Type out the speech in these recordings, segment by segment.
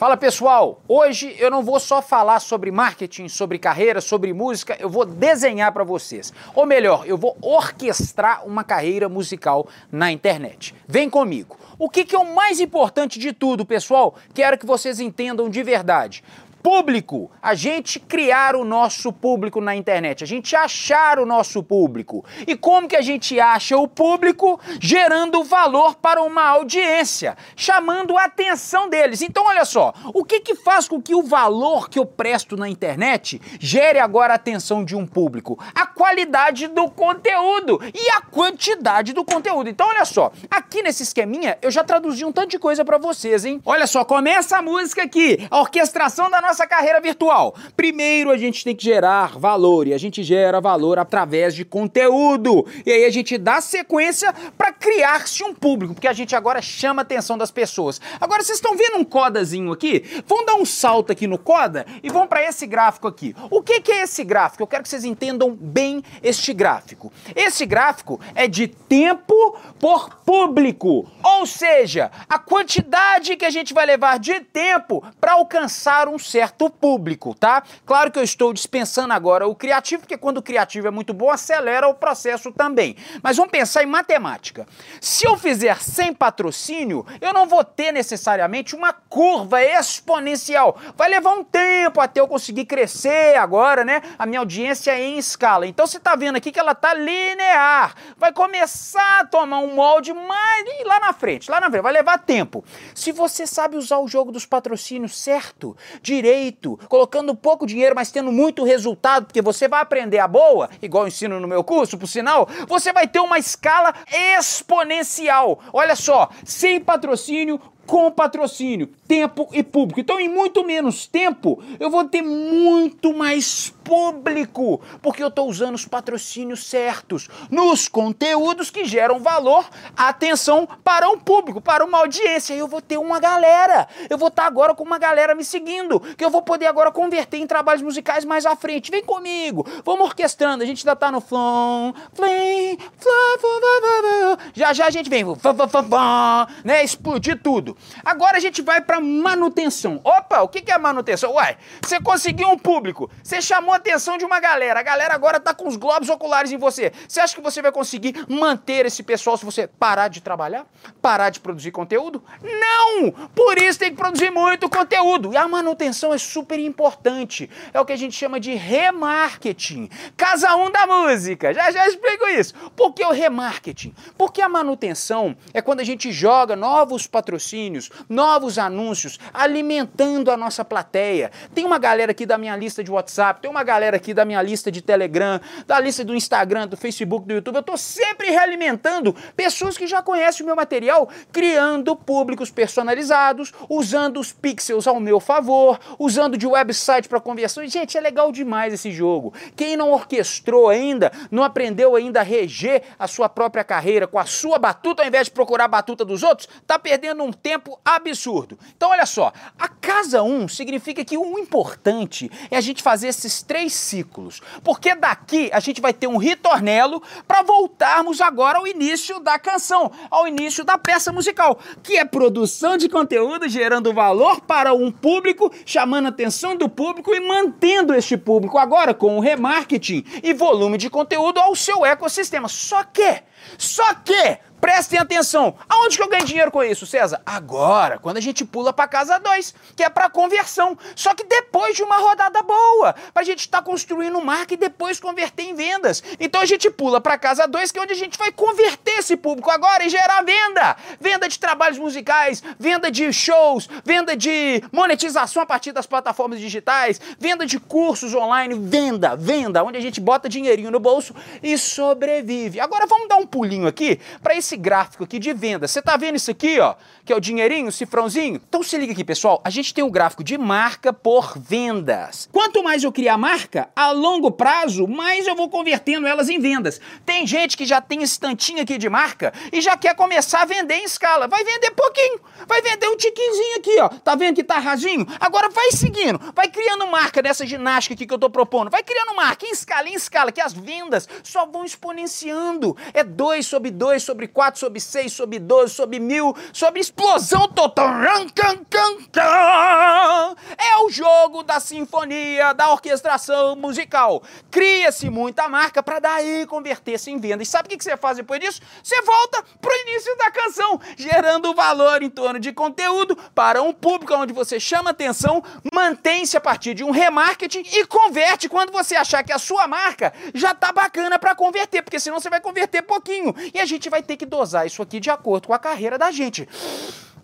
Fala pessoal, hoje eu não vou só falar sobre marketing, sobre carreira, sobre música, eu vou desenhar para vocês. Ou melhor, eu vou orquestrar uma carreira musical na internet. Vem comigo. O que, que é o mais importante de tudo, pessoal? Quero que vocês entendam de verdade público, a gente criar o nosso público na internet, a gente achar o nosso público. E como que a gente acha o público? Gerando valor para uma audiência, chamando a atenção deles. Então, olha só, o que que faz com que o valor que eu presto na internet gere agora a atenção de um público? A qualidade do conteúdo e a quantidade do conteúdo. Então, olha só, aqui nesse esqueminha eu já traduzi um tanto de coisa para vocês, hein? Olha só, começa a música aqui, a orquestração da nossa nossa carreira virtual? Primeiro a gente tem que gerar valor e a gente gera valor através de conteúdo. E aí a gente dá sequência para criar-se um público, porque a gente agora chama a atenção das pessoas. Agora vocês estão vendo um codazinho aqui? Vamos dar um salto aqui no coda e vamos para esse gráfico aqui. O que, que é esse gráfico? Eu quero que vocês entendam bem este gráfico. Esse gráfico é de tempo por público, ou seja, a quantidade que a gente vai levar de tempo para alcançar um certo certo público, tá? Claro que eu estou dispensando agora o criativo, porque quando o criativo é muito bom, acelera o processo também. Mas vamos pensar em matemática. Se eu fizer sem patrocínio, eu não vou ter necessariamente uma curva exponencial. Vai levar um tempo até eu conseguir crescer agora, né? A minha audiência é em escala. Então você tá vendo aqui que ela tá linear. Vai começar a tomar um molde mais lá na frente, lá na frente. Vai levar tempo. Se você sabe usar o jogo dos patrocínios certo, direito, jeito, colocando pouco dinheiro, mas tendo muito resultado, porque você vai aprender a boa, igual eu ensino no meu curso, por sinal, você vai ter uma escala exponencial. Olha só, sem patrocínio, com patrocínio, tempo e público. Então, em muito menos tempo, eu vou ter muito mais público, porque eu estou usando os patrocínios certos nos conteúdos que geram valor, atenção para um público, para uma audiência. Eu vou ter uma galera. Eu vou estar tá agora com uma galera me seguindo, que eu vou poder agora converter em trabalhos musicais mais à frente. Vem comigo, vamos orquestrando. A gente ainda tá no flom, flame, já já a gente vem, né, explodir tudo. Agora a gente vai para manutenção. Opa, o que é manutenção? Uai, você conseguiu um público, você chamou a atenção de uma galera, a galera agora tá com os globos oculares em você. Você acha que você vai conseguir manter esse pessoal se você parar de trabalhar? Parar de produzir conteúdo? Não! Por isso tem que produzir muito conteúdo. E a manutenção é super importante. É o que a gente chama de remarketing. Casa 1 um da música. Já já explico isso. Por que o remarketing? Porque a manutenção é quando a gente joga novos patrocínios patrocínios, novos anúncios, alimentando a nossa plateia. Tem uma galera aqui da minha lista de WhatsApp, tem uma galera aqui da minha lista de Telegram, da lista do Instagram, do Facebook, do YouTube. Eu estou sempre realimentando pessoas que já conhecem o meu material, criando públicos personalizados, usando os pixels ao meu favor, usando de website para conversão. Gente, é legal demais esse jogo. Quem não orquestrou ainda, não aprendeu ainda a reger a sua própria carreira com a sua batuta ao invés de procurar a batuta dos outros, tá perdendo um tempo tempo absurdo. Então, olha só, a casa 1 significa que o importante é a gente fazer esses três ciclos, porque daqui a gente vai ter um ritornelo para voltarmos agora ao início da canção, ao início da peça musical, que é produção de conteúdo gerando valor para um público, chamando a atenção do público e mantendo este público agora com o remarketing e volume de conteúdo ao seu ecossistema. Só que, só que Prestem atenção. Aonde que eu ganho dinheiro com isso, César? Agora, quando a gente pula para casa 2, que é para conversão. Só que depois de uma rodada boa, para a gente estar tá construindo marca e depois converter em vendas. Então a gente pula para casa 2, que é onde a gente vai converter esse público agora e gerar venda. Venda de trabalhos musicais, venda de shows, venda de monetização a partir das plataformas digitais, venda de cursos online, venda, venda, onde a gente bota dinheirinho no bolso e sobrevive. Agora vamos dar um pulinho aqui para esse esse gráfico aqui de venda. Você tá vendo isso aqui, ó? Que é o dinheirinho, o cifrãozinho? Então se liga aqui, pessoal. A gente tem um gráfico de marca por vendas. Quanto mais eu criar marca, a longo prazo, mais eu vou convertendo elas em vendas. Tem gente que já tem esse tantinho aqui de marca e já quer começar a vender em escala. Vai vender pouquinho. Vai vender um tiquinzinho aqui, ó. Tá vendo que tá rasinho? Agora vai seguindo. Vai criando marca nessa ginástica aqui que eu tô propondo. Vai criando marca em escala, em escala, que as vendas só vão exponenciando. É 2 sobre 2 sobre 4 4 sobre 6, sobre 12, sobre 1000, sobre explosão total. da sinfonia, da orquestração musical. Cria-se muita marca para daí converter-se em venda. E sabe o que você faz depois disso? Você volta pro início da canção, gerando valor em torno de conteúdo para um público onde você chama atenção, mantém-se a partir de um remarketing e converte quando você achar que a sua marca já tá bacana para converter, porque senão você vai converter pouquinho. E a gente vai ter que dosar isso aqui de acordo com a carreira da gente.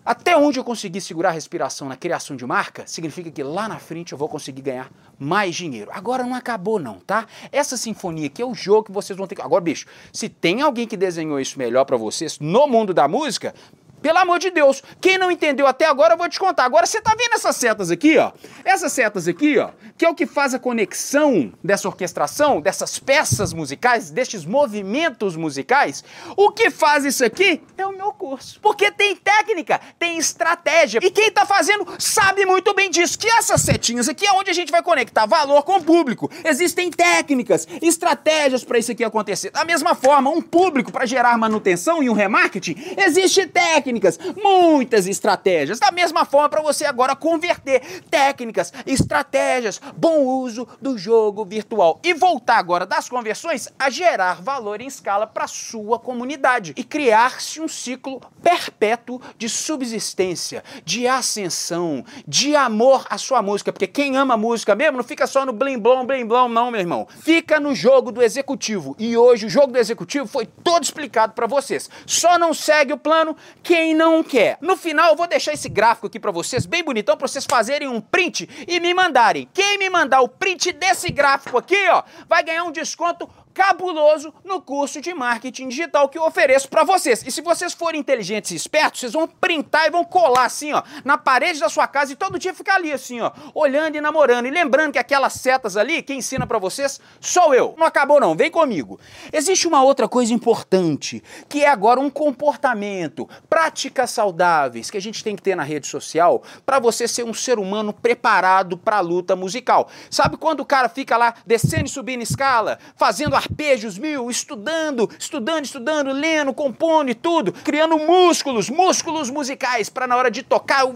Até onde eu conseguir segurar a respiração na criação de marca, significa que lá na frente eu vou conseguir ganhar mais dinheiro. Agora não acabou não, tá? Essa sinfonia aqui é o jogo que vocês vão ter que... Agora, bicho, se tem alguém que desenhou isso melhor para vocês no mundo da música, pelo amor de Deus, quem não entendeu até agora, eu vou te contar. Agora você tá vendo essas setas aqui, ó? Essas setas aqui, ó, que é o que faz a conexão dessa orquestração, dessas peças musicais, destes movimentos musicais. O que faz isso aqui é o meu curso. Porque tem técnica, tem estratégia. E quem tá fazendo sabe muito bem disso. Que essas setinhas aqui é onde a gente vai conectar valor com o público. Existem técnicas, estratégias para isso aqui acontecer. Da mesma forma, um público para gerar manutenção e um remarketing, existe técnica técnicas, muitas estratégias. Da mesma forma, para você agora converter técnicas, estratégias, bom uso do jogo virtual e voltar agora das conversões a gerar valor em escala para sua comunidade e criar-se um ciclo perpétuo de subsistência, de ascensão, de amor à sua música, porque quem ama música mesmo não fica só no blim blom, blim blom, não, meu irmão. Fica no jogo do executivo. E hoje o jogo do executivo foi todo explicado para vocês. Só não segue o plano quem quem não quer. No final eu vou deixar esse gráfico aqui para vocês, bem bonitão, para vocês fazerem um print e me mandarem. Quem me mandar o print desse gráfico aqui, ó, vai ganhar um desconto cabuloso no curso de marketing digital que eu ofereço para vocês. E se vocês forem inteligentes e espertos, vocês vão printar e vão colar assim, ó, na parede da sua casa e todo dia ficar ali assim, ó, olhando e namorando. E lembrando que aquelas setas ali, quem ensina para vocês sou eu. Não acabou não, vem comigo. Existe uma outra coisa importante, que é agora um comportamento, práticas saudáveis que a gente tem que ter na rede social para você ser um ser humano preparado para a luta musical. Sabe quando o cara fica lá descendo e subindo escala, fazendo a arpejos mil, estudando, estudando, estudando, lendo, compondo e tudo, criando músculos, músculos musicais para na hora de tocar o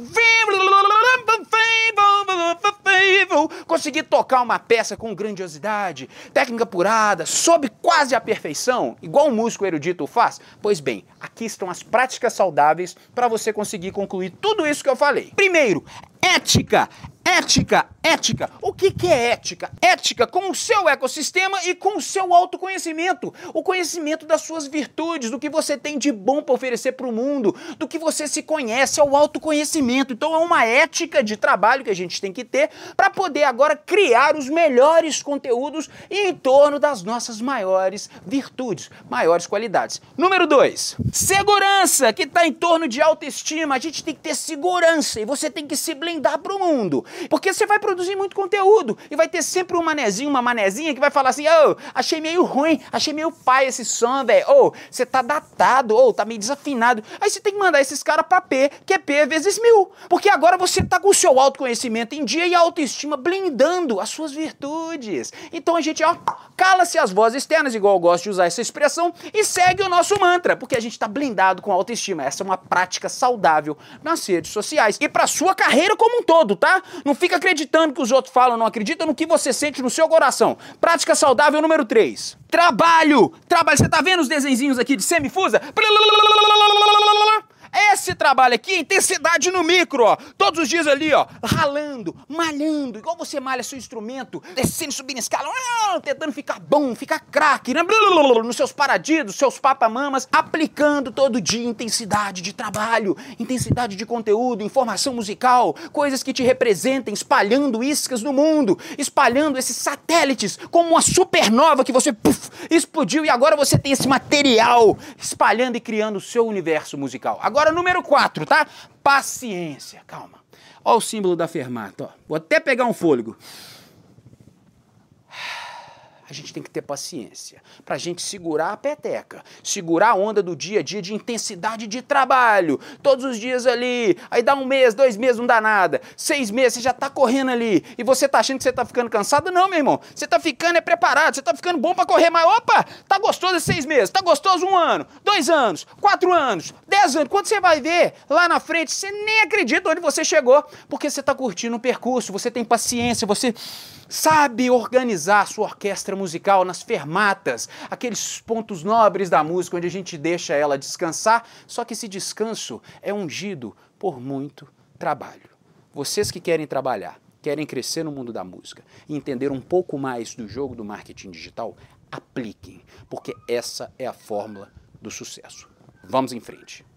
conseguir tocar uma peça com grandiosidade, técnica apurada, sob quase a perfeição, igual um músico erudito faz? Pois bem, aqui estão as práticas saudáveis para você conseguir concluir tudo isso que eu falei. Primeiro, ética. Ética, ética. O que, que é ética? Ética com o seu ecossistema e com o seu autoconhecimento. O conhecimento das suas virtudes, do que você tem de bom para oferecer para o mundo, do que você se conhece, é o autoconhecimento. Então é uma ética de trabalho que a gente tem que ter para poder agora criar os melhores conteúdos em torno das nossas maiores virtudes, maiores qualidades. Número dois, segurança, que está em torno de autoestima. A gente tem que ter segurança e você tem que se blindar para o mundo. Porque você vai produzir muito conteúdo e vai ter sempre um manezinho, uma manezinha que vai falar assim: ô, oh, achei meio ruim, achei meio pai esse som, velho. Ô, oh, você tá datado, ou oh, tá meio desafinado. Aí você tem que mandar esses caras pra P, que é P vezes mil. Porque agora você tá com o seu autoconhecimento em dia e a autoestima blindando as suas virtudes. Então a gente, ó, cala-se as vozes externas, igual eu gosto de usar essa expressão, e segue o nosso mantra, porque a gente tá blindado com a autoestima. Essa é uma prática saudável nas redes sociais. E pra sua carreira como um todo, tá? Não fica acreditando que os outros falam, não acredita no que você sente no seu coração. Prática saudável número 3. Trabalho! Trabalho. Você tá vendo os desenhinhos aqui de semifusa? Esse trabalho aqui, intensidade no micro, ó. Todos os dias ali, ó, ralando, malhando, igual você malha seu instrumento, descendo, subindo escala, tentando ficar bom, ficar craque, né? Nos seus paradidos, seus papamamas, aplicando todo dia intensidade de trabalho, intensidade de conteúdo, informação musical, coisas que te representem, espalhando iscas no mundo, espalhando esses satélites como uma supernova que você puff, explodiu e agora você tem esse material espalhando e criando o seu universo musical. Agora Agora, número 4, tá? Paciência. Calma. Olha o símbolo da fermata. Ó. Vou até pegar um fôlego. A gente tem que ter paciência para a gente segurar a peteca, segurar a onda do dia a dia de intensidade de trabalho, todos os dias ali, aí dá um mês, dois meses, não dá nada, seis meses, você já tá correndo ali, e você tá achando que você tá ficando cansado? Não, meu irmão, você tá ficando é preparado, você tá ficando bom para correr mais, opa, tá gostoso seis meses, tá gostoso um ano, dois anos, quatro anos, dez anos, quando você vai ver lá na frente, você nem acredita onde você chegou, porque você tá curtindo o percurso, você tem paciência, você sabe organizar sua orquestra musical nas fermatas, aqueles pontos nobres da música onde a gente deixa ela descansar, só que esse descanso é ungido por muito trabalho. Vocês que querem trabalhar, querem crescer no mundo da música e entender um pouco mais do jogo do marketing digital, apliquem, porque essa é a fórmula do sucesso. Vamos em frente.